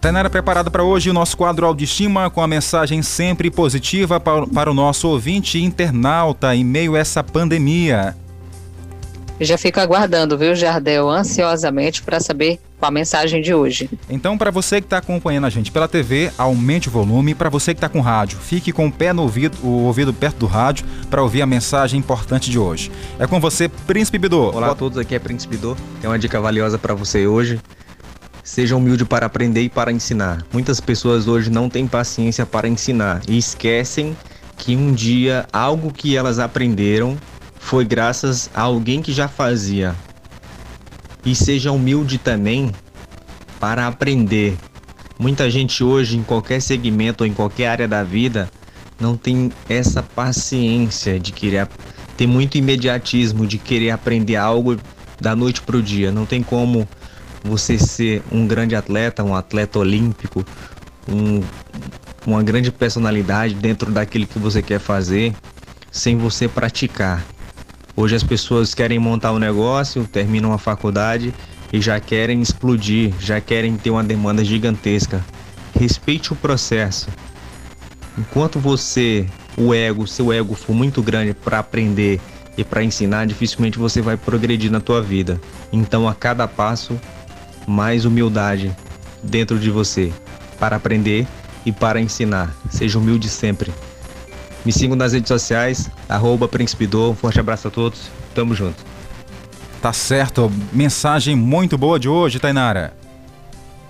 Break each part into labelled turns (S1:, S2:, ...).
S1: Tainara preparada para hoje o nosso quadro Autoestima com a mensagem sempre positiva para, o nosso ouvinte internauta em meio a essa pandemia.
S2: Eu já fico aguardando, viu, Jardel, ansiosamente para saber qual a mensagem de hoje.
S1: Então, para você que está acompanhando a gente pela TV, aumente o volume. Para você que está com rádio, fique com o pé no ouvido, o ouvido perto do rádio para ouvir a mensagem importante de hoje. É com você, Príncipe Bidô.
S3: Olá a todos, aqui é Príncipe Bidô. Tem uma dica valiosa para você hoje. Seja humilde para aprender e para ensinar. Muitas pessoas hoje não têm paciência para ensinar e esquecem que um dia algo que elas aprenderam foi graças a alguém que já fazia. E seja humilde também para aprender. Muita gente hoje, em qualquer segmento ou em qualquer área da vida, não tem essa paciência de querer ter muito imediatismo de querer aprender algo da noite para o dia. Não tem como você ser um grande atleta, um atleta olímpico, um, uma grande personalidade dentro daquilo que você quer fazer, sem você praticar. Hoje as pessoas querem montar um negócio, terminam a faculdade e já querem explodir, já querem ter uma demanda gigantesca. Respeite o processo. Enquanto você, o ego, seu ego for muito grande para aprender e para ensinar, dificilmente você vai progredir na tua vida. Então, a cada passo, mais humildade dentro de você para aprender e para ensinar. Seja humilde sempre. Me sigam nas redes sociais, arroba Um forte abraço a todos, tamo junto.
S1: Tá certo, mensagem muito boa de hoje, Tainara.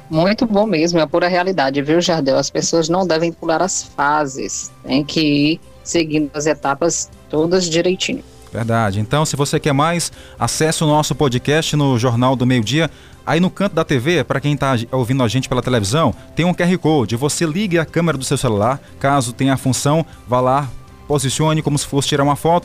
S2: Muito bom mesmo, é a pura realidade, viu, Jardel? As pessoas não devem pular as fases, tem que ir seguindo as etapas todas direitinho.
S1: Verdade. Então, se você quer mais, acesse o nosso podcast no Jornal do Meio Dia. Aí no canto da TV, para quem está ouvindo a gente pela televisão, tem um QR Code. Você ligue a câmera do seu celular, caso tenha a função, vá lá, posicione como se fosse tirar uma foto